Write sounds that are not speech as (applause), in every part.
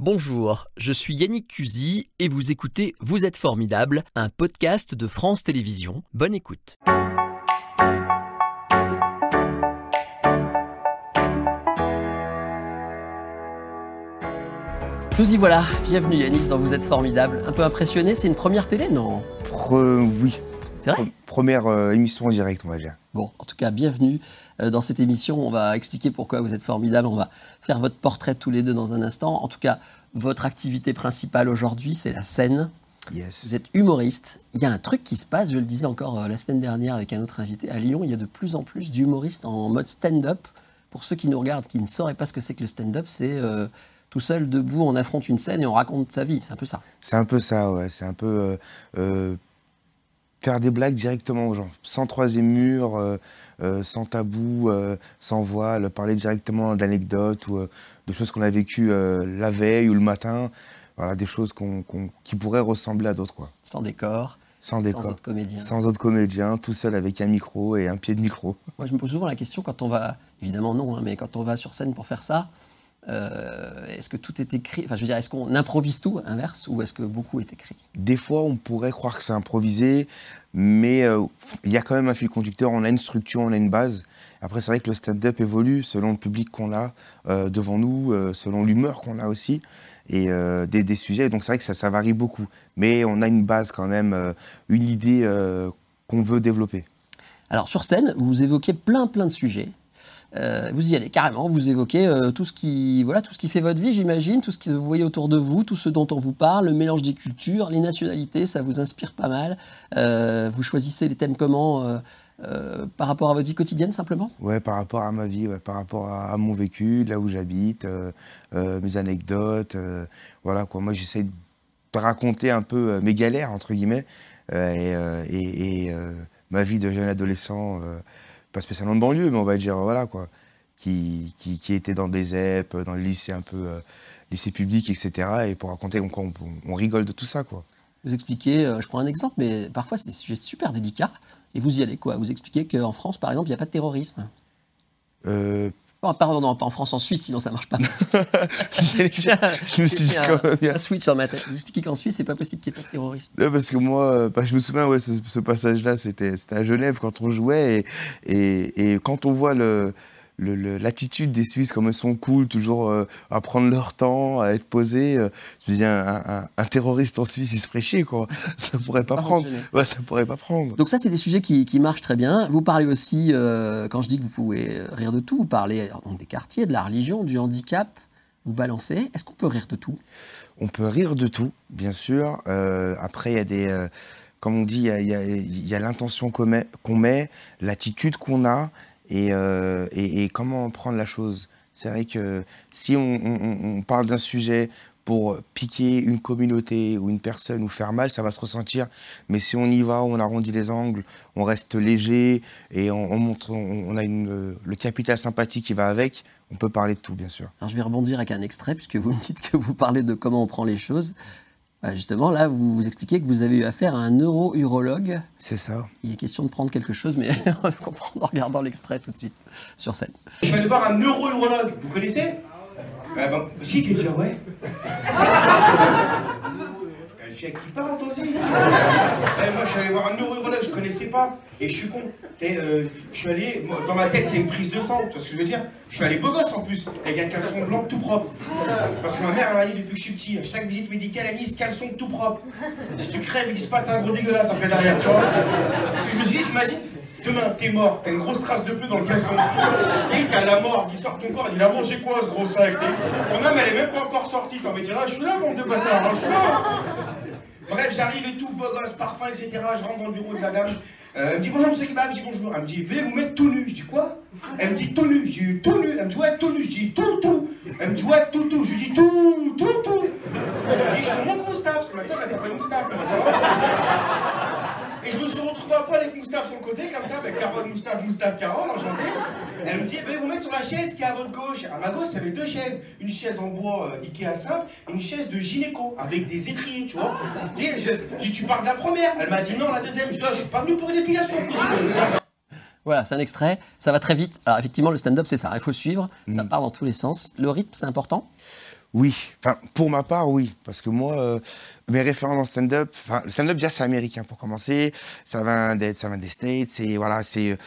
Bonjour, je suis Yannick Cusy et vous écoutez Vous êtes formidable, un podcast de France Télévisions. Bonne écoute. Nous y voilà, bienvenue Yannick dans Vous êtes formidable. Un peu impressionné, c'est une première télé, non? Oui. C'est vrai Première euh, émission en direct, on va dire. Bon, en tout cas, bienvenue euh, dans cette émission. On va expliquer pourquoi vous êtes formidable. On va faire votre portrait tous les deux dans un instant. En tout cas, votre activité principale aujourd'hui, c'est la scène. Yes. Vous êtes humoriste. Il y a un truc qui se passe, je le disais encore euh, la semaine dernière avec un autre invité à Lyon, il y a de plus en plus d'humoristes en mode stand-up. Pour ceux qui nous regardent, qui ne sauraient pas ce que c'est que le stand-up, c'est euh, tout seul, debout, on affronte une scène et on raconte sa vie. C'est un peu ça. C'est un peu ça, ouais. C'est un peu euh, euh, faire des blagues directement aux gens, sans troisième mur, euh, euh, sans tabou, euh, sans voile, parler directement d'anecdotes ou de choses qu'on a vécues la veille ou le matin. Voilà, des choses qu'on- qu'on- qui pourraient ressembler à d'autres, quoi. Sans décor, Sans sans décor. autres comédiens. Sans autres comédiens, tout seul avec un micro et un pied de micro. Moi, je me pose souvent la question quand on va, évidemment non, hein, mais quand on va sur scène pour faire ça, euh, est-ce que tout est écrit? Enfin, je veux dire, est-ce qu'on improvise tout, inverse, ou est-ce que beaucoup est écrit? Des fois, on pourrait croire que c'est improvisé, mais euh, il y a quand même un fil conducteur, on a une structure, on a une base. Après, c'est vrai que le stand-up évolue selon le public qu'on a euh, devant nous, selon l'humeur qu'on a aussi, et des, des sujets. Donc c'est vrai que ça, ça varie beaucoup. Mais on a une base quand même, une idée qu'on veut développer. Alors, sur scène, vous évoquez plein, plein de sujets. Euh, vous y allez carrément, vous évoquez euh, tout, ce qui, voilà, tout ce qui fait votre vie, j'imagine, tout ce que vous voyez autour de vous, tout ce dont on vous parle, le mélange des cultures, les nationalités, ça vous inspire pas mal. Euh, vous choisissez les thèmes comment Par rapport à votre vie quotidienne, simplement? Ouais, par rapport à ma vie, ouais, par rapport à, mon vécu, là où j'habite, mes anecdotes. voilà quoi. Moi, j'essaie de raconter un peu mes galères entre guillemets et, ma vie de jeune adolescent, pas spécialement de banlieue, mais on va dire voilà quoi, qui qui, qui était dans des ZEP, dans le lycée un peu euh, lycée public, etc. Et pour raconter, on, on, on rigole de tout ça quoi. Vous expliquez, euh, je prends un exemple, mais parfois c'est des sujets super délicats, et vous y allez quoi Vous expliquez qu'en France, par exemple, il n'y a pas de terrorisme. Euh, Oh, pardon, non, pas en France, en Suisse, sinon ça marche pas. (laughs) je me suis dit quand même bien. un switch dans ma tête. Vous expliquez qu'en Suisse, c'est pas possible qu'il y ait pas de terrorisme. Non, parce que moi, euh, bah, je me souviens, ouais, ce, ce passage-là, c'était à Genève quand on jouait. Et, et, et quand on voit le- l'attitude des Suisses, comme ils sont cool, toujours euh, à prendre leur temps, à être posés, euh, je me dis, un, un- un terroriste en Suisse, il se ferait chier, quoi. (laughs) Ça pourrait pas prendre. Ouais, ça pourrait pas prendre. Donc ça, c'est des sujets qui, qui marchent très bien. Vous parlez aussi, euh, quand je dis que vous pouvez rire de tout, vous parlez donc, des quartiers, de la religion, du handicap. Vous balancez. Est-ce qu'on peut rire de tout? On peut rire de tout, bien sûr. Euh, après, il y a des. euh, comme on dit, il y a, l'intention qu'on met, qu'on met, l'attitude qu'on a et, euh, et, et comment prendre la chose? C'est vrai que si on, parle d'un sujet pour piquer une communauté ou une personne ou faire mal, ça va se ressentir. Mais si on y va, on arrondit les angles, on reste léger et on, on montre, on, a le capital sympathie qui va avec, on peut parler de tout, bien sûr. Alors je vais rebondir avec un extrait, puisque vous me dites que vous parlez de comment on prend les choses. Voilà, justement, là, vous, vous expliquez que vous avez eu affaire à un neuro-urologue. C'est ça. Il est question de prendre quelque chose, mais (laughs) on va comprendre en regardant l'extrait tout de suite sur scène. Je vais aller voir un neuro-urologue, vous connaissez? Ah ben, si, ah ouais (laughs) T'as le fille qui parle, toi aussi suis allé voir un neuro-urologue, je connaissais pas, et je suis con. Euh, je suis allé, dans ma tête, c'est une prise de sang, tu vois ce que je veux dire? Je suis allé beau gosse en plus, avec un caleçon blanc tout propre. Parce que ma mère, elle m'a dit depuis que je suis petit, à chaque visite médicale, elle dit caleçon tout propre. Si tu crèves, ils disent pas, t'es un gros dégueulasse après derrière, tu vois Parce que je me suis dit, t'imagines Demain, t'es mort, t'as une grosse trace de pneu dans le caleçon. Et t'as la mort qui sort de ton corps, il a mangé quoi ce gros sac? Ton âme, elle est même pas encore sortie. De dire, ah, je suis là, bande de bâtards, hein, je suis là. Bref, j'arrive et tout, beau gosse, parfum, etc. Je rentre dans le bureau de la dame. Euh, elle me dit bonjour, monsieur Kebab, je dis bonjour. Elle me dit, veuillez vous mettre tout nu. Je dis quoi? Elle me dit tout nu. Je dis tout nu. Elle me dit ouais, tout nu. Je dis tout, tout. Elle me dit ouais, tout, tout. Je dis tout, tout, tout. Me dit, je te montre Moustaphe, parce que ma femme, elle dit, Ah. Et je me suis retrouvé à poil avec Moustaphe sur le côté, comme ça, avec Carole, Moustaphe, Moustaphe, Carole, enchanté. Elle me dit, veuillez vous mettre sur la chaise qui est à votre gauche. À ma gauche, il y avait deux chaises. Une chaise en bois euh, Ikea simple et une chaise de gynéco avec des étriers, tu vois. Et je, dis, tu parles de la première. Elle m'a dit non, la deuxième. Je dis, ah, je suis pas venu pour une épilation. Voilà, c'est un extrait, ça va très vite. Alors effectivement, le stand-up, c'est ça, il faut le suivre, ça part dans tous les sens. Le rythme, c'est important? Oui, enfin pour ma part, oui, parce que moi, euh, mes références en stand-up, le stand-up déjà c'est américain pour commencer, ça vient d'être, ça vient des States, c'est voilà, c'est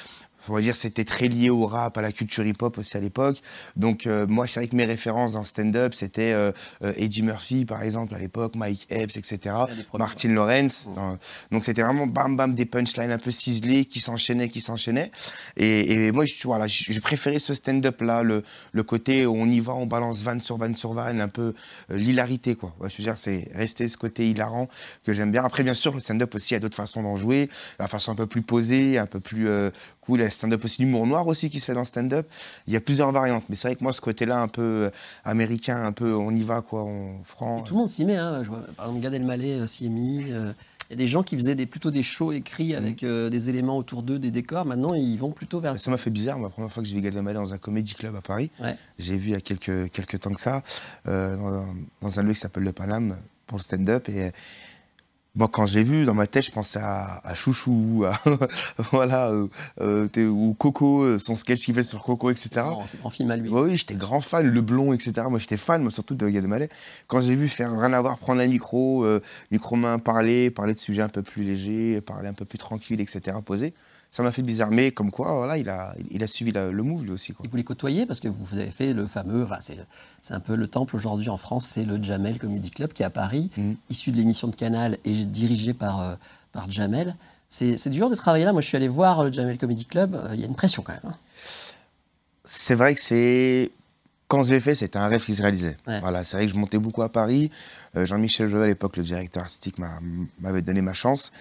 on va dire c'était très lié au rap, à la culture hip-hop aussi à l'époque. Donc euh, moi, je savais que mes références dans stand-up, c'était euh, euh, Eddie Murphy par exemple à l'époque, Mike Epps, etc. Martin Lawrence. Donc c'était vraiment bam bam des punchlines un peu ciselées qui s'enchaînaient, qui s'enchaînaient. Et, et, moi, je, voilà, j'ai préféré ce stand-up là, le, le côté où on y va, on balance van sur van sur van, un peu l'hilarité quoi. je veux dire, c'est rester ce côté hilarant que j'aime bien. Après, bien sûr, le stand-up aussi, il y a d'autres façons d'en jouer, la façon un peu plus posée, un peu plus cool stand-up aussi, l'humour noir aussi qui se fait dans le stand-up. Il y a plusieurs variantes, mais c'est vrai que moi, ce côté-là, un peu euh, américain, un peu on y va, quoi, on franc. tout le monde s'y met, hein. Je vois, par exemple, Gad Elmaleh euh, s'y est mis. Euh, il y a des gens qui faisaient des, plutôt des shows écrits avec mm. des éléments autour d'eux, des décors. Maintenant, ils vont plutôt vers. Ça m'a fait bizarre. La première fois que j'ai vu Gad Elmaleh dans un comédie club à Paris, j'ai vu il y a quelques, quelques temps que ça, dans, dans, un lieu qui s'appelle le Paname pour le stand-up. Et moi, quand j'ai vu, dans ma tête, je pensais à, à Chouchou, à, (laughs) voilà, euh, euh ou Coco, euh, son sketch qu'il fait sur Coco, etc. C'est grand film à lui. Oui, j'étais grand fan, Le Blond, etc. Moi, j'étais fan, moi, surtout de Gad Elmaleh. Quand j'ai vu faire rien à voir, prendre un micro, euh, micro-main, parler, parler de sujets un peu plus légers, parler un peu plus tranquille, etc., poser ça m'a fait bizarre. Mais comme quoi, voilà, il a, il a suivi le move lui aussi. Quoi. Et vous les côtoyez parce que vous avez fait le fameux, enfin, c'est un peu le temple aujourd'hui en France, c'est le Jamel Comedy Club qui est à Paris, mm. issu de l'émission de Canal et dirigé par, euh, par Jamel. C'est dur de travailler là. Moi, je suis allé voir le Jamel Comedy Club. Euh, il y a une pression quand même. Hein. C'est vrai que c'est quand je l'ai fait, c'était un rêve qui se réalisait. Voilà, c'est vrai que je montais beaucoup à Paris. Euh, Jean-Michel Joël, à l'époque, le directeur artistique, m'avait donné ma chance.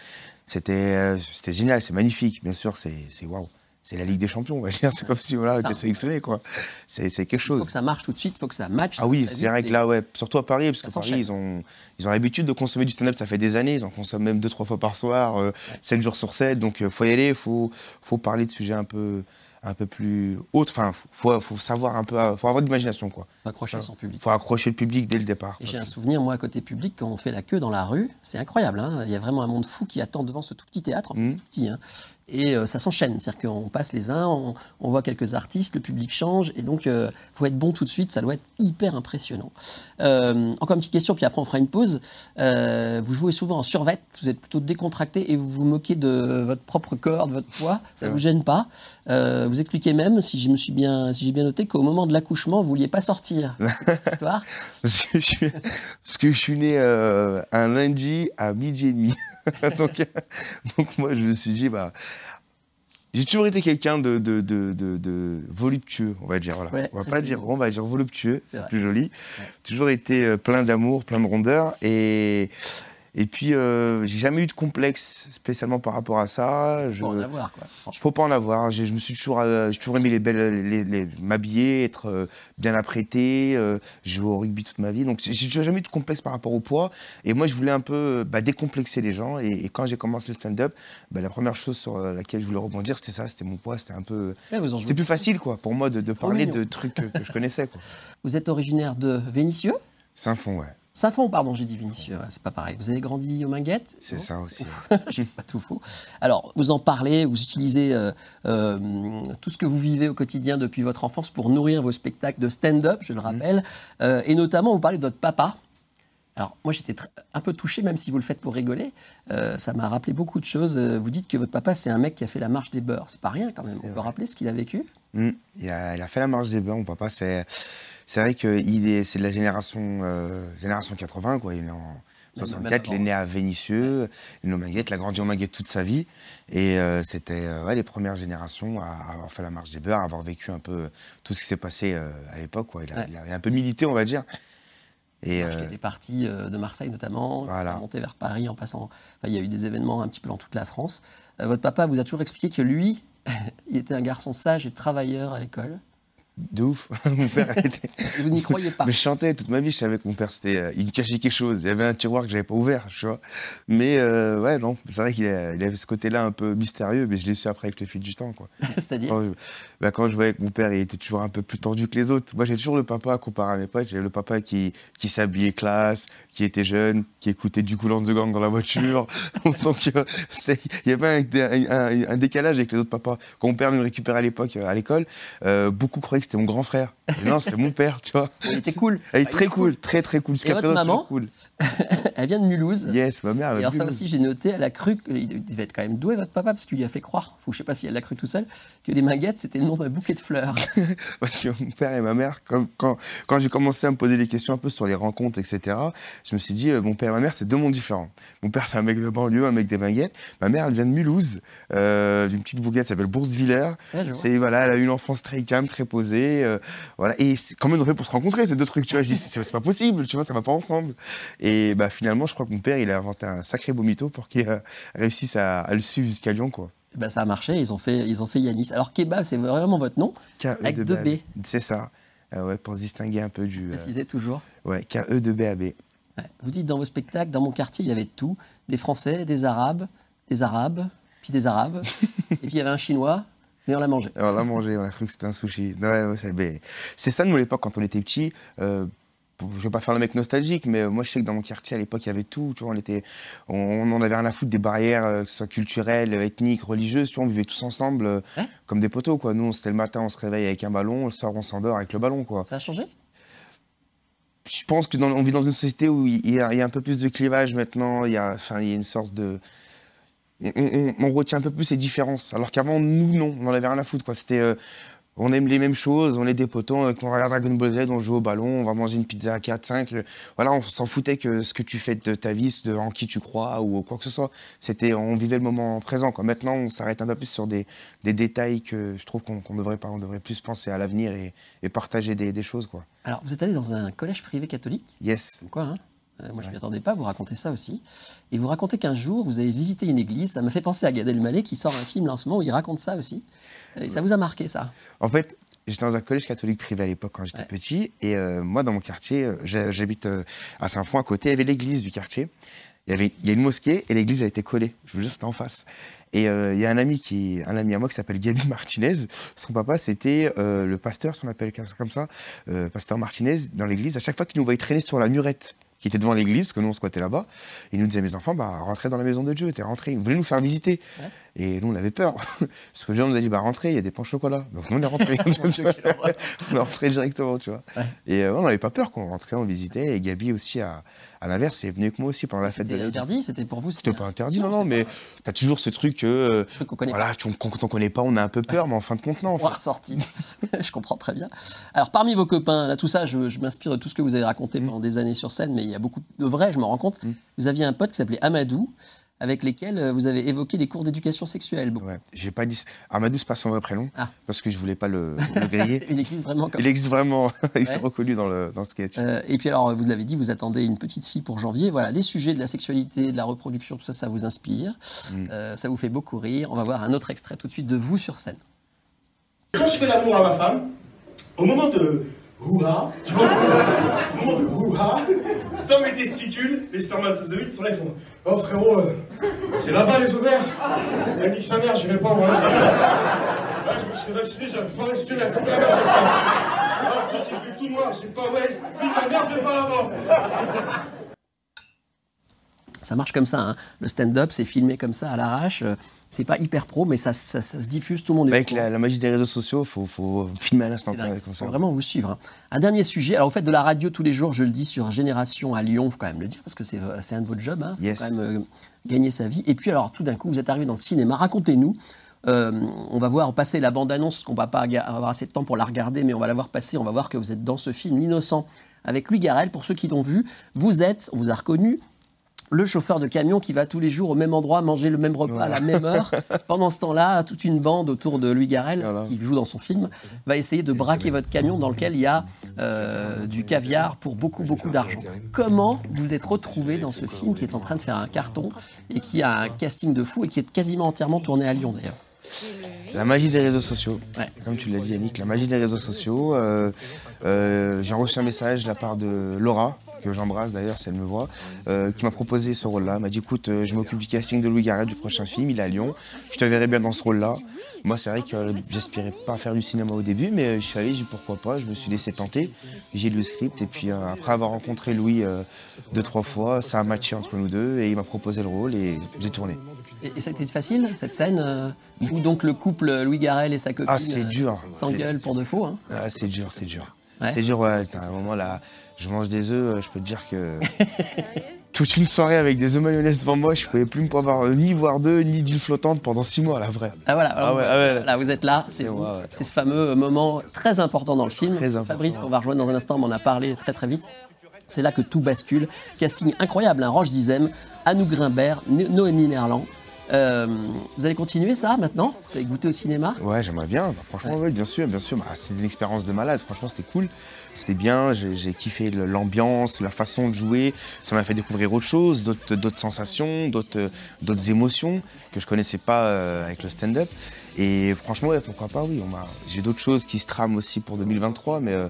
C'était euh, c'était génial, c'est magnifique. Bien sûr, c'est waouh. C'est la Ligue des Champions, on va dire. (laughs) C'est comme si on était sélectionné, quoi. C'est quelque chose. Il faut que ça marche tout de suite, il faut que ça matche. Ah oui, c'est vrai que là, ouais, surtout à Paris, parce que Paris, ils ont, ils ont l'habitude de consommer du stand-up, ça fait des années, ils en consomment même deux, trois fois par soir, euh, 7 jours sur 7, donc il euh, faut y aller, il faut, faut parler de sujets un peu, un peu plus haute. Enfin, faut, faut savoir un peu, faut avoir de l'imagination, quoi. Faut accrocher son public. Faut accrocher le public dès le départ. J'ai un souvenir, moi, à côté public, quand on fait la queue dans la rue, c'est incroyable. Hein. Il y a vraiment un monde fou qui attend devant ce tout petit théâtre, mmh. tout petit. Hein et euh, ça s'enchaîne. C'est-à-dire qu'on passe les uns, on, voit quelques artistes, le public change, et donc il euh, faut être bon tout de suite, ça doit être hyper impressionnant. Euh, encore une petite question, puis après on fera une pause. vous jouez souvent en survette, vous êtes plutôt décontracté et vous vous moquez de votre propre corps, de votre poids, ça ne vous gêne pas. vous expliquez même, si je me suis bien, si j'ai bien noté, qu'au moment de l'accouchement, vous vouliez pas sortir. cette (laughs) histoire? Parce, que je suis, né un lundi à midi et demi. (laughs) donc, donc moi je me suis dit, bah, j'ai toujours été quelqu'un de, de, de, de, voluptueux, on va dire. Voilà. on va pas dire, on va dire voluptueux, c'est plus joli. Toujours été euh, plein d'amour, plein de rondeur. Et et puis, euh, j'ai jamais eu de complexe spécialement par rapport à ça. Je... Faut en avoir, quoi. Faut pas en avoir. Je, me suis toujours, euh, toujours aimé les belles, les, m'habiller, être euh, bien apprêté, jouer au rugby toute ma vie. Donc, j'ai jamais eu de complexe par rapport au poids. Et moi, je voulais un peu bah, décomplexer les gens. Et, quand j'ai commencé le stand-up, bah, la première chose sur laquelle je voulais rebondir, c'était ça, c'était mon poids. C'était un peu. c'est plus facile, quoi, pour moi de, de parler de trucs que, que je connaissais. Quoi. Vous êtes originaire de Vénissieux? Saint-Fond, ouais. Saint-Fond, pardon, j'ai dit Vinicieux, c'est pas pareil. Vous avez grandi aux Minguettes C'est ça aussi. (laughs) pas tout faux. Alors, vous en parlez, vous utilisez euh, euh, tout ce que vous vivez au quotidien depuis votre enfance pour nourrir vos spectacles de stand-up, je le rappelle. Mhm. Euh, et notamment, vous parlez de votre papa. Alors, moi, j'étais un peu touché, même si vous le faites pour rigoler. ça m'a rappelé beaucoup de choses. Vous dites que votre papa, c'est un mec qui a fait la marche des beurs. C'est pas rien, quand même. On peut rappeler ce qu'il a vécu? Mmh. il, a, il, a, fait la marche des beurs. Mon papa, c'est c'est vrai qu'il est, c'est de la génération, euh, génération 80, quoi. Il est en 64, il est né à Vénissieux, il est au Manguette, il a grandi au Manguette toute sa vie. Et euh, c'était euh, les premières générations à avoir fait la marche des beurs, à avoir vécu un peu tout ce qui s'est passé à l'époque, quoi. Il a, il a, un peu milité, on va dire. Et il était parti de Marseille notamment, voilà. monté vers Paris en passant. Enfin, il y a eu des événements un petit peu dans toute la France. votre papa vous a toujours expliqué que lui, (laughs) il était un garçon sage et travailleur à l'école. De ouf. (laughs) mon père était... Vous n'y croyez pas. (laughs) Mais je chantais toute ma vie, je savais que mon père, c'était, euh, il me cachait quelque chose. Il y avait un tiroir que j'avais pas ouvert, tu vois. Mais euh, ouais, non, c'est vrai qu'il avait ce côté-là un peu mystérieux, mais je l'ai su après avec le fil du temps, quoi. (laughs) C'est-à-dire bah, quand, je voyais que mon père, il était toujours un peu plus tendu que les autres. Moi, j'ai toujours le papa, comparé à mes potes, j'ai le papa qui, qui s'habillait classe, qui était jeune, qui écoutait du coulant de gang dans la voiture. Donc, il y avait un, un, décalage avec les autres papas. Quand mon père me récupérait à l'époque euh, à l'école, beaucoup croyaient que c'était mon grand frère. (laughs) non, c'était mon père, tu vois. Il était cool. Elle est Bah, très cool, très très cool. Jusqu'à Et votre présent, maman cool. (laughs) Elle vient de Mulhouse. Yes, ma mère. elle Et alors ça aussi, j'ai noté, elle a cru, que- il devait être quand même doué votre papa, parce qu'il lui a fait croire, ou je sais pas si elle l'a cru tout seul, que les minguettes, c'était le nom d'un bouquet de fleurs. (laughs) Parce que mon père et ma mère, quand, quand, quand j'ai commencé à me poser des questions un peu sur les rencontres, etc., je me suis dit, euh, mon père et ma mère, c'est deux mondes différents. Mon père, c'est un mec de banlieue, un mec des baguettes. Ma mère, elle vient de Mulhouse, euh, d'une petite bourgade qui s'appelle vois. C'est voilà, elle a eu une enfance très calme, très posée, euh, voilà. Et c'est quand même fait pour se rencontrer ces deux trucs, tu vois. Je dis c'est pas possible, tu vois, ça va pas ensemble. Et bah finalement, je crois que mon père, il a inventé un sacré beau mytho pour qu'il euh, réussisse à, à le suivre jusqu'à Lyon, quoi. Ben, ça a marché, ils ont fait, ils ont fait Yanis. Alors kebab, c'est vraiment votre nom, Avec deux B. C'est ça. Euh, ouais, pour se distinguer un peu du. euh, précisez toujours. ouais, KE de BAB. Ouais. Vous dites dans vos spectacles, dans mon quartier, il y avait de tout. Des Français, des Arabes, des Arabes, puis des Arabes. (laughs) et puis il y avait un Chinois, on l'a mangé. On l'a mangé, on a cru que c'était un sushi. Ouais, ouais, c'est, ça, nous, à l'époque, quand on était petits. Euh, je vais pas faire le mec nostalgique, mais moi, je sais que dans mon quartier, à l'époque, il y avait tout. Tu vois, on, était, on, on en avait rien à foutre des barrières, euh, que ce soit culturelles, ethniques, religieuses. Tu vois, on vivait tous ensemble euh, comme des poteaux, quoi. Nous, c'était le matin, on se réveille avec un ballon, le soir, on s'endort avec le ballon, quoi. Ça a changé? Je pense que dans, on vit dans une société où il y, a, il y a un peu plus de clivage maintenant. Il y a, enfin, il y a une sorte de. On, on- on retient un peu plus ces différences. Alors qu'avant, nous, non, on n'en avait rien à foutre. Quoi. C'était, euh, on aime les mêmes choses, on est des potos, euh, quand on regarde Dragon Ball Z, on joue au ballon, on va manger une pizza à 4, 5. euh, voilà, on s'en foutait que ce que tu fais de ta vie, de en qui tu crois ou quoi que ce soit. C'était, on vivait le moment présent. Quoi. Maintenant, on s'arrête un peu plus sur des, des détails que je trouve qu'on qu'on devrait pas. On devrait plus penser à l'avenir et, et partager des, des choses. Quoi. Alors, vous êtes allé dans un collège privé catholique? Yes. Quoi, hein? Euh, moi, je ne m'y attendais pas, vous racontez ça aussi. Et vous racontez qu'un jour, vous avez visité une église. Ça m'a fait penser à Gad Elmaleh qui sort un film là, en ce moment où il raconte ça aussi. Et ça vous a marqué, ça? En fait, j'étais dans un collège catholique privé à l'époque quand j'étais Ouais. petit. Et euh, moi, dans mon quartier, euh, j'habite à Saint-Fond, à côté, il y avait l'église du quartier. Il y avait il y a une mosquée et l'église a été collée. Je vous jure, c'était en face. Et euh, il y a un ami, qui, un ami à moi qui s'appelle Gabi Martinez. Son papa, c'était euh, le pasteur, si on appelle comme ça, pasteur Martinez, dans l'église. À chaque fois qu'il nous voyait traîner sur la murette qui était devant l'église, parce que nous, on squattait là-bas, il nous disait, mes enfants, bah, rentrez dans la maison de Dieu, t'es rentré. Il voulait nous faire visiter. Ouais. Et nous, on avait peur. (laughs) Parce que gens nous a dit, bah, rentrez, il y a des pains au chocolat. Donc, nous, on est (laughs) Dieu, horreur. (laughs) on est rentré directement, tu vois. Ouais. Et euh, on n'avait pas peur qu'on rentrait, on visitait. Et Gabi aussi, à, à l'inverse, est venu avec moi aussi pendant la fête de la interdit C'était pour vous C'était pas interdit, non, non, mais t'as toujours ce truc que, euh, truc qu'on connaît voilà, quand on connaît pas, on a un peu peur, mais en fin de compte, non. en pas. fait. ressorti. je comprends très bien. Alors, parmi vos copains, là, tout ça, je, je m'inspire de tout ce que vous avez raconté pendant des années sur scène, mais il y a beaucoup de vrai, je me rends compte. Mm. Vous aviez un pote qui s'appelait Amadou, avec lesquels euh, vous avez évoqué les cours d'éducation sexuelle. Bon, Ouais, j'ai pas dit. Amadou, c'est pas son vrai prénom, Ah. parce que je voulais pas le, (laughs) le griller. il existe vraiment comme Il existe vraiment, (laughs) il s'est Ouais. reconnu dans le, dans le sketch. Euh, et puis alors, vous l'avez dit, vous attendez une petite fille pour janvier. Voilà, les sujets de la sexualité, de la reproduction, tout ça, ça vous inspire. Mm. Euh, ça vous fait beaucoup rire. On va voir un autre extrait tout de suite de vous sur scène. Quand je fais l'amour à ma femme, au moment de houha, tu vois, moment de dans mes testicules, les spermatozoïdes sont là, ils font Oh frérot, euh, c'est là-bas les ovaires Elle nique sa mère, j'irai pas moi. Là, je me suis vacciné, j'arrive pas à à couper la merde. Ah, en plus, il fait tout noir, j'ai pas, ouais, ta mère, je vais pas là-bas. Ça marche comme ça. hein. Le stand-up, c'est filmé comme ça à l'arrache. Euh, C'est pas hyper pro, mais ça, ça- ça se diffuse, tout le monde est Avec la, la magie des réseaux sociaux, faut, faut filmer à l'instant ça. Faut vraiment vous suivre. hein. Un dernier sujet. Alors, vous faites de la radio tous les jours, je le dis, sur Génération à Lyon, faut quand même le dire, parce que c'est c'est un de votre job. Hein. Faut Yes. quand même euh, gagner sa vie. Et puis, alors, tout d'un coup, vous êtes arrivé dans le cinéma. Racontez-nous. Euh, on va voir passer la bande-annonce, qu'on va pas avoir assez de temps pour la regarder, mais on va la voir passer. On va voir que vous êtes dans ce film, L'innocent, avec Louis Garrel. Pour ceux qui l'ont vu, vous êtes, on vous a reconnu, le chauffeur de camion qui va tous les jours au même endroit manger le même repas à la même heure. (laughs) Pendant ce temps-là, toute une bande autour de Louis Garrel, Voilà. qui joue dans son film, va essayer de braquer votre camion dans lequel il y a euh, du caviar pour beaucoup, beaucoup d'argent. Comment vous vous êtes retrouvé dans ce film qui est en train de faire un carton et qui a un casting de fou et qui est quasiment entièrement tourné à Lyon d'ailleurs? La magie des réseaux sociaux. Ouais. Comme tu l'as dit, Yannick, la magie des réseaux sociaux. euh, euh, J'ai reçu un message de la part de Laura, que j'embrasse d'ailleurs si elle me voit, euh, qui m'a proposé ce rôle-là. Elle m'a dit écoute, euh, je m'occupe du casting de Louis Garrel du prochain film, il est à Lyon. Je te verrai bien dans ce rôle-là. Moi, c'est vrai que euh, j'aspirais pas à faire du cinéma au début, mais euh, je suis allé, j'ai pourquoi pas, je me suis laissé tenter. J'ai lu le script, et puis euh, après avoir rencontré Louis euh, deux, trois fois, ça a matché entre nous deux, et il m'a proposé le rôle, et j'ai tourné. Et, et ça a été facile, cette scène euh, où donc le couple Louis Garrel et sa copine Ah, c'est euh, dur. s'engueulent pour de faux. hein? Ah, c'est dur, c'est dur. Ouais. C'est dur, ouais. T'as un moment là, je mange des œufs, euh, je peux te dire que. (laughs) Toute une soirée avec des œufs mayonnaise devant moi, je pouvais plus me avoir euh, ni voir d'œufs, ni d'île flottante pendant six mois, là, vrai. Ah voilà, Ah ouais, ah ouais. là vous êtes là, c'est C'est vous. moi, ouais. C'est ce fameux moment très important dans le film. Très important. Fabrice, qu'on va rejoindre dans un instant, m'en a parlé très très vite. C'est là que tout bascule. Casting incroyable, hein. Roche Dizem, Anou Grimbert, No- Noémie Merlan. Euh, vous allez continuer ça maintenant Vous allez goûter au cinéma Ouais, j'aimerais bien. Bah, franchement, ouais. bien sûr, bien sûr. Bah, c'est une expérience de malade. Franchement, c'était cool. C'était bien. J'ai kiffé l'ambiance, la façon de jouer. Ça m'a fait découvrir autre chose, d'autres sensations, d'autres euh, d'autres émotions que je connaissais pas euh, avec le stand-up. Et franchement, ouais, pourquoi pas, oui. J'ai d'autres choses qui se trament aussi pour 2023, mais euh,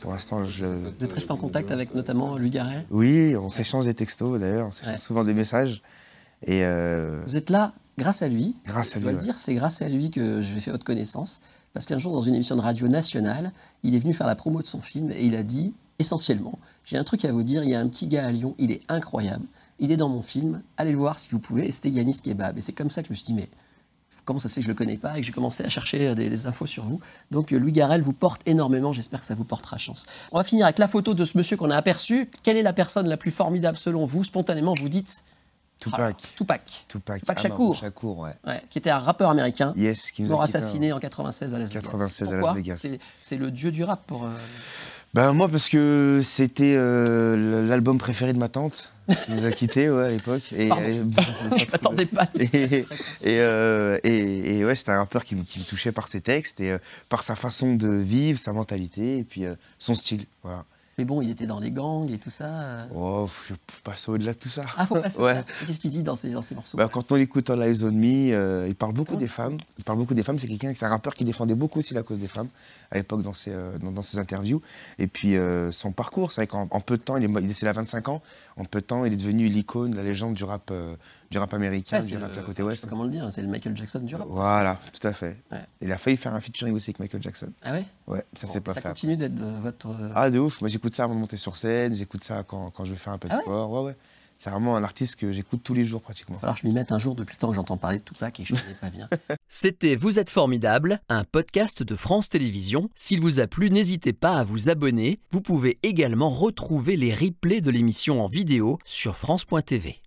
pour l'instant, je. Vous êtes resté en contact avec notamment Louis Garrel Oui, on s'échange des textos d'ailleurs, on s'échange souvent des messages. Et euh, Vous êtes là grâce à lui. grâce à Je lui. dois le dire, c'est grâce à lui que je fait votre connaissance. Parce qu'un jour, dans une émission de radio nationale, il est venu faire la promo de son film et il a dit, essentiellement, j'ai un truc à vous dire, il y a un petit gars à Lyon, il est incroyable, il est dans mon film, allez le voir si vous pouvez. Et c'était Yanis Kebab. Et c'est comme ça que je me suis dit, mais comment ça se fait que je le connais pas et que j'ai commencé à chercher des, des infos sur vous? Donc euh, Louis Garrel vous porte énormément, j'espère que ça vous portera chance. On va finir avec la photo de ce monsieur qu'on a aperçu. Quelle est la personne la plus formidable selon vous? Spontanément, vous dites Tupac. Ah, Tupac, Tupac. Tupac Ah non, Shakur. Shakur, ouais. ouais, qui était un rappeur américain. Yes, qui nous a mort assassiné en 96 à Las Vegas. 96 à Las Vegas. C'est- le dieu du rap pour. euh, Ben moi parce que c'était euh, l'album préféré de ma tante qui nous a quittés ouais, à l'époque. Et, Pardon. elle- (laughs) Je m'attendais pas. Et, et, euh, et- et ouais, c'était un rappeur qui, me- qui me touchait par ses textes et euh, par sa façon de vivre, sa mentalité et puis euh, son style. Voilà. Mais bon, il était dans les gangs et tout ça. euh. Oh, je passe au-delà de tout ça. Ah, faut passer. (laughs) Ouais. Qu'est-ce qu'il dit dans ces, dans ces morceaux? Bah, quand on l'écoute en Lies on Me, euh, il parle beaucoup des femmes. Il parle beaucoup des femmes. C'est quelqu'un, c'est un rappeur qui défendait beaucoup aussi la cause des femmes à l'époque dans ses, euh, dans, dans ses interviews. Et puis euh, son parcours, c'est vrai qu'en en peu de temps, il est, mo- il est décédé à 25 ans. En peu de temps, il est devenu l'icône, la légende du rap, euh, du rap américain, Ouais, du rap le- côté ouest. comment le dire, c'est le Michael Jackson du rap. Voilà, tout à fait. Ouais. Il a failli faire un featuring aussi avec Michael Jackson. Ah ouais? Ouais, ça Bon, s'est pas Ça fait. après. continue d'être votre. Ah, de ouf. Moi, j'écoute ça avant de monter sur scène. J'écoute ça quand, quand je vais faire un peu de Ah ouais? sport. Ouais, ouais. C'est vraiment un artiste que j'écoute tous les jours pratiquement. Que je m'y mette un jour depuis le temps que j'entends parler de Tupac et que je ne connais pas bien. (laughs) C'était Vous êtes formidable, un podcast de France Télévisions. S'il vous a plu, n'hésitez pas à vous abonner. Vous pouvez également retrouver les replays de l'émission en vidéo sur France.tv.